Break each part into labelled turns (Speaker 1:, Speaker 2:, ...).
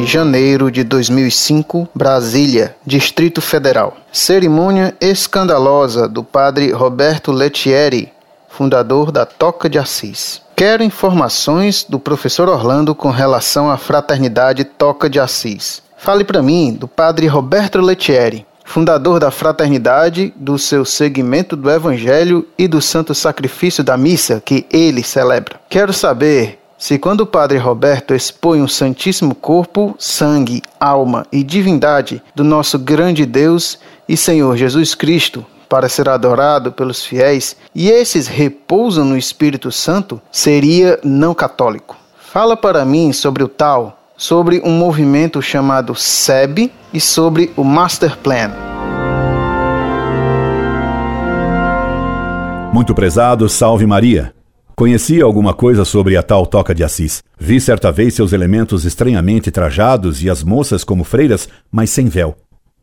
Speaker 1: de janeiro de 2005, Brasília, Distrito Federal. Cerimônia escandalosa do padre Roberto Lettieri, fundador da Toca de Assis. Quero informações do professor Orlando com relação à fraternidade Toca de Assis. Fale para mim do padre Roberto Lettieri, fundador da fraternidade, do seu segmento do Evangelho e do santo sacrifício da missa que ele celebra. Quero saber se, quando o Padre Roberto expõe o Santíssimo Corpo, sangue, alma e divindade do nosso grande Deus e Senhor Jesus Cristo para ser adorado pelos fiéis, e esses repousam no Espírito Santo, seria não católico. Fala para mim sobre o tal sobre um movimento chamado SEB e sobre o Master Plan.
Speaker 2: Muito prezado, salve Maria. Conhecia alguma coisa sobre a tal Toca de Assis. Vi certa vez seus elementos estranhamente trajados e as moças como freiras, mas sem véu.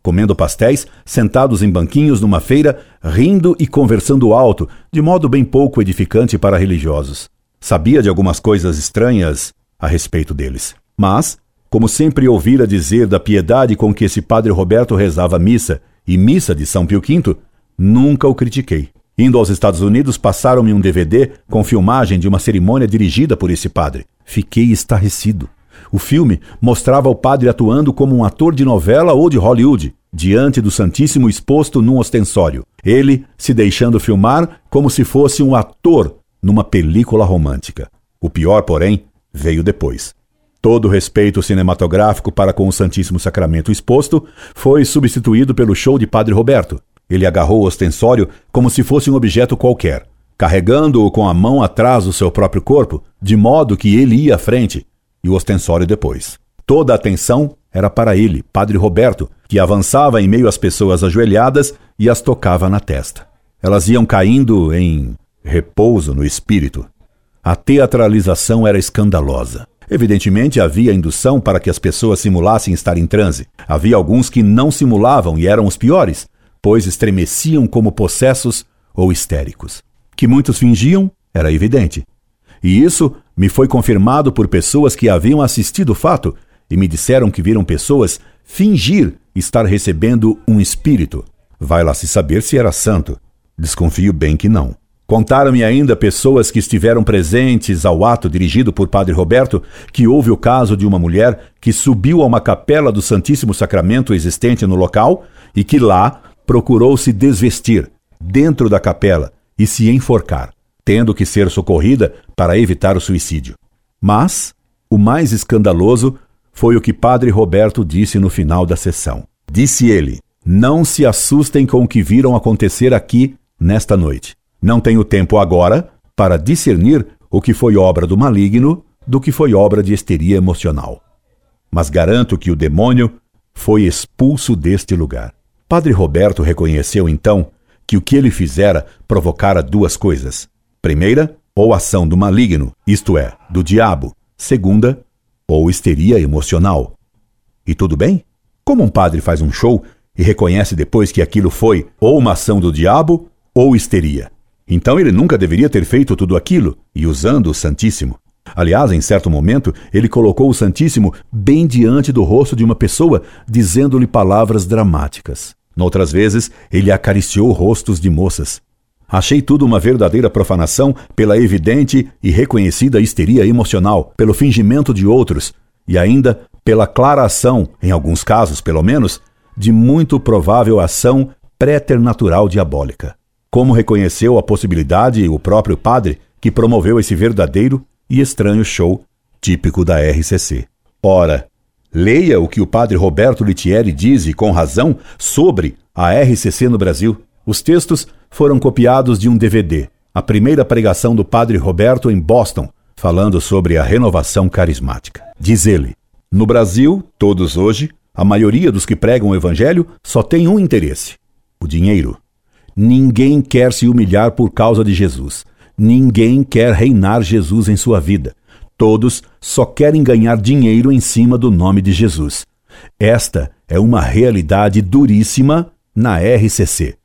Speaker 2: Comendo pastéis, sentados em banquinhos numa feira, rindo e conversando alto, de modo bem pouco edificante para religiosos. Sabia de algumas coisas estranhas a respeito deles. Mas, como sempre ouvira dizer da piedade com que esse padre Roberto rezava missa e missa de São Pio V, nunca o critiquei. Indo aos Estados Unidos, passaram-me um DVD com filmagem de uma cerimônia dirigida por esse padre. Fiquei estarrecido. O filme mostrava o padre atuando como um ator de novela ou de Hollywood, diante do Santíssimo exposto num ostensório. Ele se deixando filmar como se fosse um ator numa película romântica. O pior, porém, veio depois. Todo o respeito cinematográfico para com o Santíssimo Sacramento exposto foi substituído pelo show de Padre Roberto. Ele agarrou o ostensório como se fosse um objeto qualquer, carregando-o com a mão atrás do seu próprio corpo, de modo que ele ia à frente e o ostensório depois. Toda a atenção era para ele, Padre Roberto, que avançava em meio às pessoas ajoelhadas e as tocava na testa. Elas iam caindo em repouso no espírito. A teatralização era escandalosa. Evidentemente, havia indução para que as pessoas simulassem estar em transe. Havia alguns que não simulavam e eram os piores, pois estremeciam como possessos ou histéricos. Que muitos fingiam era evidente. E isso me foi confirmado por pessoas que haviam assistido o fato e me disseram que viram pessoas fingir estar recebendo um espírito. Vai lá se saber se era santo. Desconfio bem que não. Contaram-me ainda pessoas que estiveram presentes ao ato dirigido por Padre Roberto que houve o caso de uma mulher que subiu a uma capela do Santíssimo Sacramento existente no local e que lá procurou se desvestir dentro da capela e se enforcar, tendo que ser socorrida para evitar o suicídio. Mas o mais escandaloso foi o que Padre Roberto disse no final da sessão. Disse ele: Não se assustem com o que viram acontecer aqui nesta noite. Não tenho tempo agora para discernir o que foi obra do maligno do que foi obra de histeria emocional. Mas garanto que o demônio foi expulso deste lugar. Padre Roberto reconheceu então que o que ele fizera provocara duas coisas. Primeira, ou ação do maligno, isto é, do diabo. Segunda, ou histeria emocional. E tudo bem? Como um padre faz um show e reconhece depois que aquilo foi ou uma ação do diabo ou histeria? Então ele nunca deveria ter feito tudo aquilo e usando o Santíssimo. Aliás, em certo momento, ele colocou o Santíssimo bem diante do rosto de uma pessoa, dizendo-lhe palavras dramáticas. Noutras vezes, ele acariciou rostos de moças. Achei tudo uma verdadeira profanação pela evidente e reconhecida histeria emocional, pelo fingimento de outros e ainda pela clara ação, em alguns casos pelo menos, de muito provável ação préternatural diabólica. Como reconheceu a possibilidade o próprio padre que promoveu esse verdadeiro e estranho show típico da RCC. Ora, leia o que o padre Roberto Litieri diz, e com razão, sobre a RCC no Brasil. Os textos foram copiados de um DVD, a primeira pregação do padre Roberto em Boston, falando sobre a renovação carismática. Diz ele: No Brasil, todos hoje, a maioria dos que pregam o evangelho só tem um interesse: o dinheiro. Ninguém quer se humilhar por causa de Jesus. Ninguém quer reinar Jesus em sua vida. Todos só querem ganhar dinheiro em cima do nome de Jesus. Esta é uma realidade duríssima na RCC,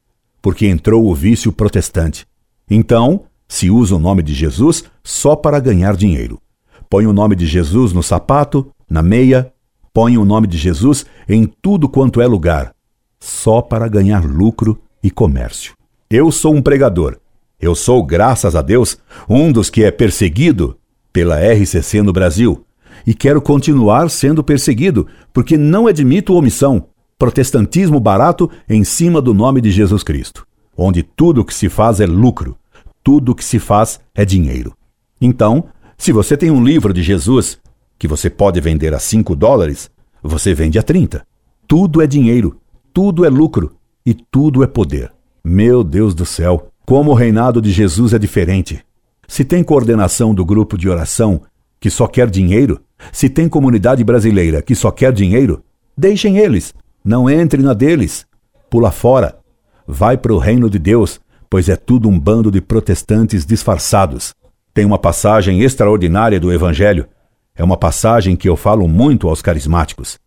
Speaker 2: porque entrou o vício protestante. Então, se usa o nome de Jesus só para ganhar dinheiro. Põe o nome de Jesus no sapato, na meia põem o nome de Jesus em tudo quanto é lugar, só para ganhar lucro e comércio. Eu sou um pregador. Eu sou, graças a Deus, um dos que é perseguido pela RCC no Brasil. E quero continuar sendo perseguido, porque não admito omissão, protestantismo barato em cima do nome de Jesus Cristo, onde tudo o que se faz é lucro, tudo o que se faz é dinheiro. Então, se você tem um livro de Jesus que você pode vender a 5 dólares, você vende a 30. Tudo é dinheiro, tudo é lucro e tudo é poder. Meu Deus do céu, como o reinado de Jesus é diferente. Se tem coordenação do grupo de oração que só quer dinheiro, se tem comunidade brasileira que só quer dinheiro, deixem eles, não entre na deles. Pula fora. Vai para o reino de Deus, pois é tudo um bando de protestantes disfarçados. Tem uma passagem extraordinária do Evangelho é uma passagem que eu falo muito aos carismáticos.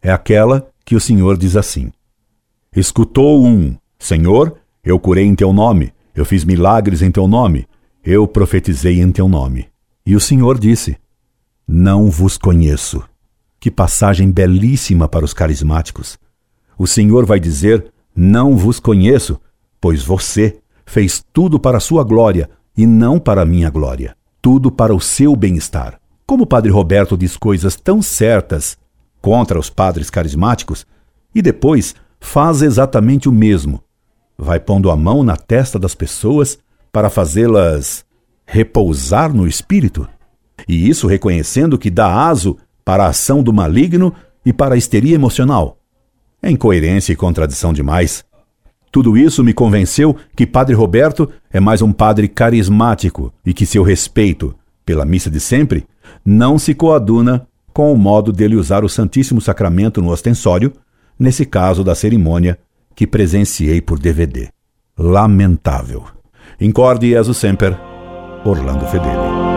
Speaker 2: É aquela que o Senhor diz assim: Escutou um, Senhor, eu curei em teu nome, eu fiz milagres em teu nome, eu profetizei em teu nome. E o Senhor disse: Não vos conheço. Que passagem belíssima para os carismáticos. O Senhor vai dizer: Não vos conheço, pois você fez tudo para a sua glória e não para a minha glória, tudo para o seu bem-estar. Como o padre Roberto diz coisas tão certas contra os padres carismáticos e depois faz exatamente o mesmo. Vai pondo a mão na testa das pessoas para fazê-las repousar no espírito. E isso reconhecendo que dá aso para a ação do maligno e para a histeria emocional. É incoerência e contradição demais. Tudo isso me convenceu que Padre Roberto é mais um padre carismático e que seu respeito pela missa de sempre não se coaduna com o modo dele usar o Santíssimo Sacramento no ostensório, nesse caso da cerimônia que presenciei por DVD. Lamentável. Incorde Jesus Semper, Orlando Fedeli.